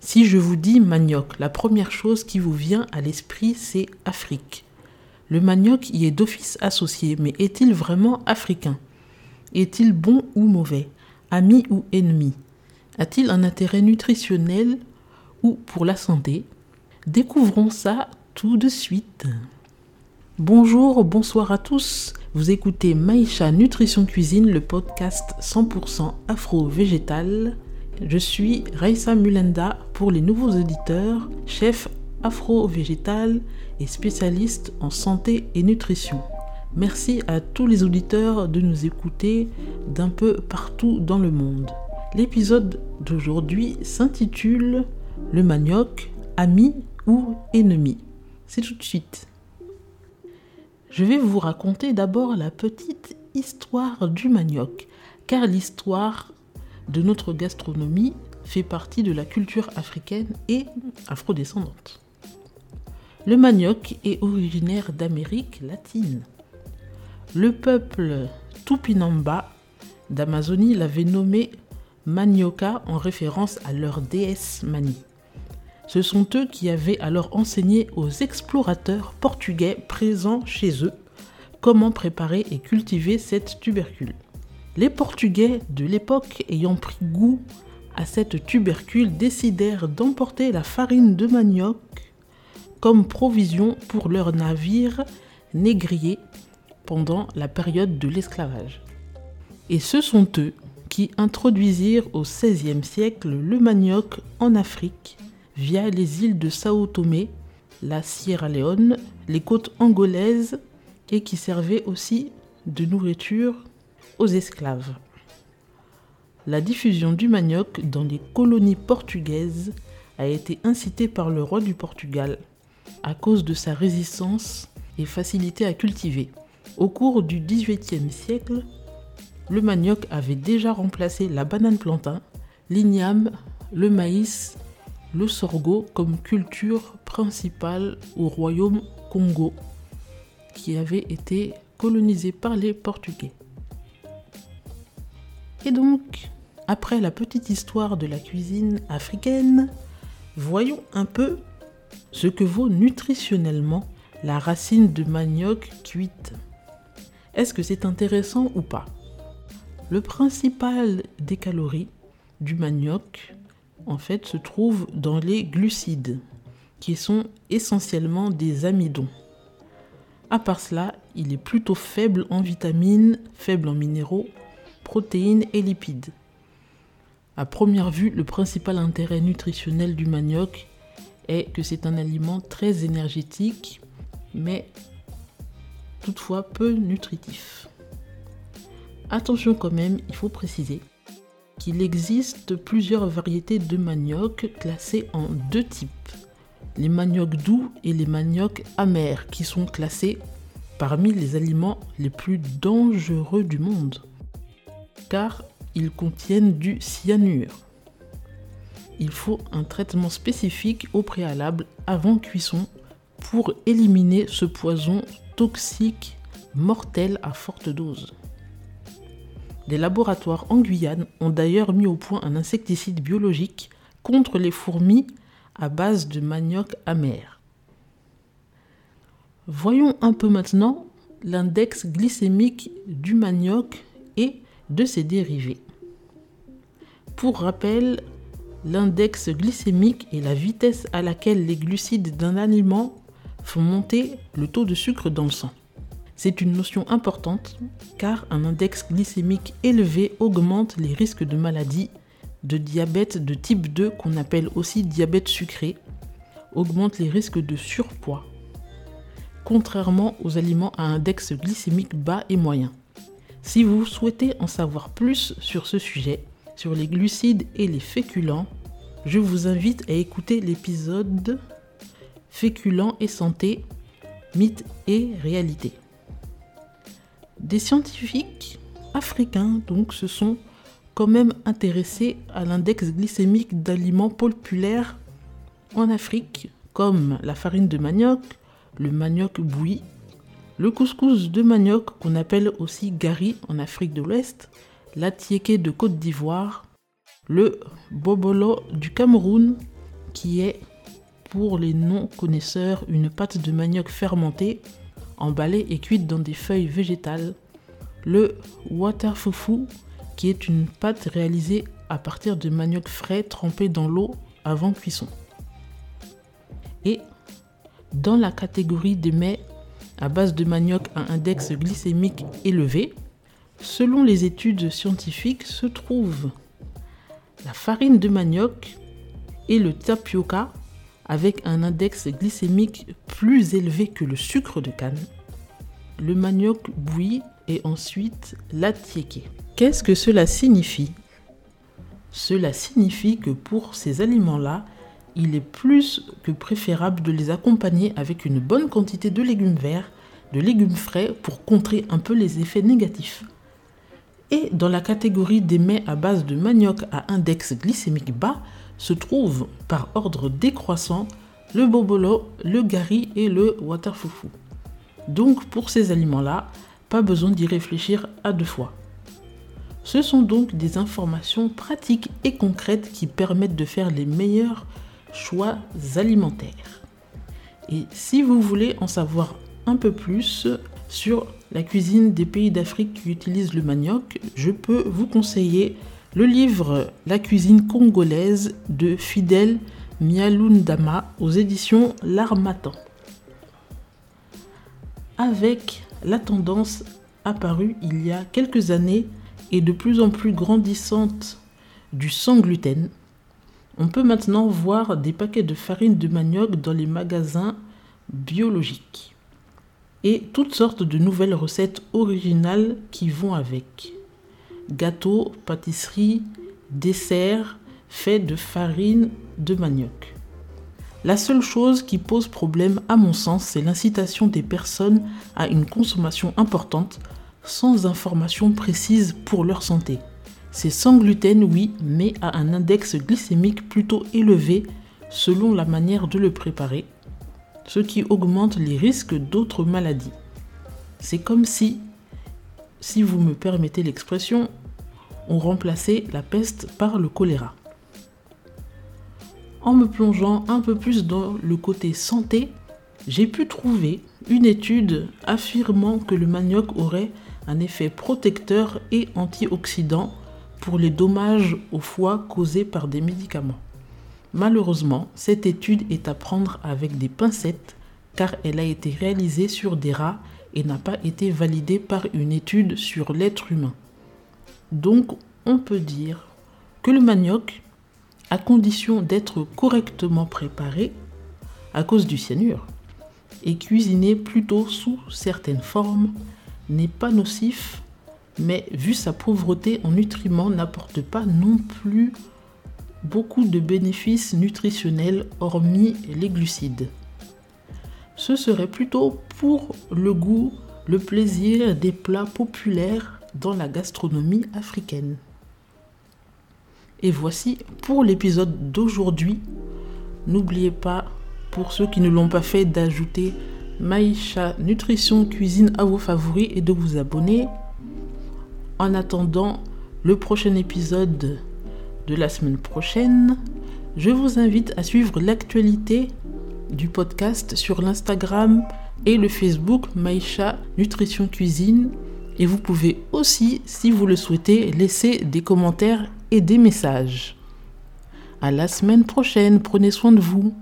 Si je vous dis manioc, la première chose qui vous vient à l'esprit, c'est Afrique. Le manioc y est d'office associé, mais est-il vraiment africain? Est-il bon ou mauvais? Ami ou ennemi? A-t-il un intérêt nutritionnel ou pour la santé? Découvrons ça tout de suite. Bonjour, bonsoir à tous. Vous écoutez Maïcha Nutrition Cuisine, le podcast 100% afro-végétal. Je suis Raissa Mulenda pour les nouveaux auditeurs, chef afro-végétal et spécialiste en santé et nutrition. Merci à tous les auditeurs de nous écouter d'un peu partout dans le monde. L'épisode d'aujourd'hui s'intitule Le manioc, ami ou ennemi? C'est tout de suite. Je vais vous raconter d'abord la petite histoire du manioc, car l'histoire de notre gastronomie fait partie de la culture africaine et afrodescendante. Le manioc est originaire d'Amérique latine. Le peuple Tupinamba d'Amazonie l'avait nommé Manioca en référence à leur déesse Mani. Ce sont eux qui avaient alors enseigné aux explorateurs portugais présents chez eux comment préparer et cultiver cette tubercule. Les Portugais de l'époque ayant pris goût à cette tubercule décidèrent d'emporter la farine de manioc comme provision pour leurs navires négriers pendant la période de l'esclavage. Et ce sont eux qui introduisirent au XVIe siècle le manioc en Afrique via les îles de Sao Tomé, la Sierra Leone, les côtes angolaises et qui servait aussi de nourriture aux esclaves. La diffusion du manioc dans les colonies portugaises a été incitée par le roi du Portugal à cause de sa résistance et facilité à cultiver. Au cours du XVIIIe siècle, le manioc avait déjà remplacé la banane plantain, l'igname, le maïs le sorgho comme culture principale au royaume Congo, qui avait été colonisé par les Portugais. Et donc, après la petite histoire de la cuisine africaine, voyons un peu ce que vaut nutritionnellement la racine de manioc cuite. Est-ce que c'est intéressant ou pas? Le principal des calories du manioc en fait se trouve dans les glucides, qui sont essentiellement des amidons. À part cela, il est plutôt faible en vitamines, faible en minéraux, protéines et lipides. À première vue, le principal intérêt nutritionnel du manioc est que c'est un aliment très énergétique, mais toutefois peu nutritif. Attention quand même, il faut préciser qu'il existe plusieurs variétés de manioc classées en deux types. Les maniocs doux et les maniocs amers qui sont classés parmi les aliments les plus dangereux du monde car ils contiennent du cyanure. Il faut un traitement spécifique au préalable avant cuisson pour éliminer ce poison toxique mortel à forte dose. Des laboratoires en Guyane ont d'ailleurs mis au point un insecticide biologique contre les fourmis à base de manioc amer. Voyons un peu maintenant l'index glycémique du manioc de ses dérivés. Pour rappel, l'index glycémique est la vitesse à laquelle les glucides d'un aliment font monter le taux de sucre dans le sang. C'est une notion importante car un index glycémique élevé augmente les risques de maladies de diabète de type 2 qu'on appelle aussi diabète sucré, augmente les risques de surpoids, contrairement aux aliments à index glycémique bas et moyen. Si vous souhaitez en savoir plus sur ce sujet, sur les glucides et les féculents, je vous invite à écouter l'épisode Féculents et santé, mythes et réalité. Des scientifiques africains donc se sont quand même intéressés à l'index glycémique d'aliments populaires en Afrique, comme la farine de manioc, le manioc bouilli, le couscous de manioc qu'on appelle aussi gari en Afrique de l'Ouest, la tiéké de Côte d'Ivoire, le bobolo du Cameroun qui est, pour les non-connaisseurs, une pâte de manioc fermentée, emballée et cuite dans des feuilles végétales. Le water fufu, qui est une pâte réalisée à partir de manioc frais trempé dans l'eau avant cuisson. Et dans la catégorie des mets à base de manioc à index glycémique élevé, selon les études scientifiques, se trouvent la farine de manioc et le tapioca avec un index glycémique plus élevé que le sucre de canne, le manioc bouilli et ensuite l'attiéké. Qu'est-ce que cela signifie? Cela signifie que pour ces aliments-là, il est plus que préférable de les accompagner avec une bonne quantité de légumes verts, de légumes frais pour contrer un peu les effets négatifs. Et dans la catégorie des mets à base de manioc à index glycémique bas se trouvent par ordre décroissant le bobolo, le gari et le waterfufu. Donc pour ces aliments-là, pas besoin d'y réfléchir à deux fois. Ce sont donc des informations pratiques et concrètes qui permettent de faire les meilleurs choix alimentaires. Et si vous voulez en savoir un peu plus sur la cuisine des pays d'Afrique qui utilisent le manioc, je peux vous conseiller le livre La cuisine congolaise de Fidel Mialundama aux éditions L'Armatan. Avec la tendance apparue il y a quelques années et de plus en plus grandissante du sans gluten, on peut maintenant voir des paquets de farine de manioc dans les magasins biologiques. Et toutes sortes de nouvelles recettes originales qui vont avec. Gâteaux, pâtisseries, desserts faits de farine de manioc. La seule chose qui pose problème à mon sens, c'est l'incitation des personnes à une consommation importante sans information précise pour leur santé. C'est sans gluten, oui, mais à un index glycémique plutôt élevé selon la manière de le préparer, ce qui augmente les risques d'autres maladies. C'est comme si, si vous me permettez l'expression, on remplaçait la peste par le choléra. En me plongeant un peu plus dans le côté santé, j'ai pu trouver une étude affirmant que le manioc aurait un effet protecteur et antioxydant pour les dommages au foie causés par des médicaments. Malheureusement, cette étude est à prendre avec des pincettes car elle a été réalisée sur des rats et n'a pas été validée par une étude sur l'être humain. Donc, on peut dire que le manioc, à condition d'être correctement préparé, à cause du cyanure, et cuisiné plutôt sous certaines formes, n'est pas nocif mais vu sa pauvreté en nutriments, n'apporte pas non plus beaucoup de bénéfices nutritionnels hormis les glucides. Ce serait plutôt pour le goût, le plaisir des plats populaires dans la gastronomie africaine. Et voici pour l'épisode d'aujourd'hui. N'oubliez pas, pour ceux qui ne l'ont pas fait, d'ajouter Maïcha Nutrition Cuisine à vos favoris et de vous abonner en attendant le prochain épisode de la semaine prochaine, je vous invite à suivre l'actualité du podcast sur l'Instagram et le Facebook Maïcha Nutrition Cuisine. Et vous pouvez aussi, si vous le souhaitez, laisser des commentaires et des messages. À la semaine prochaine, prenez soin de vous.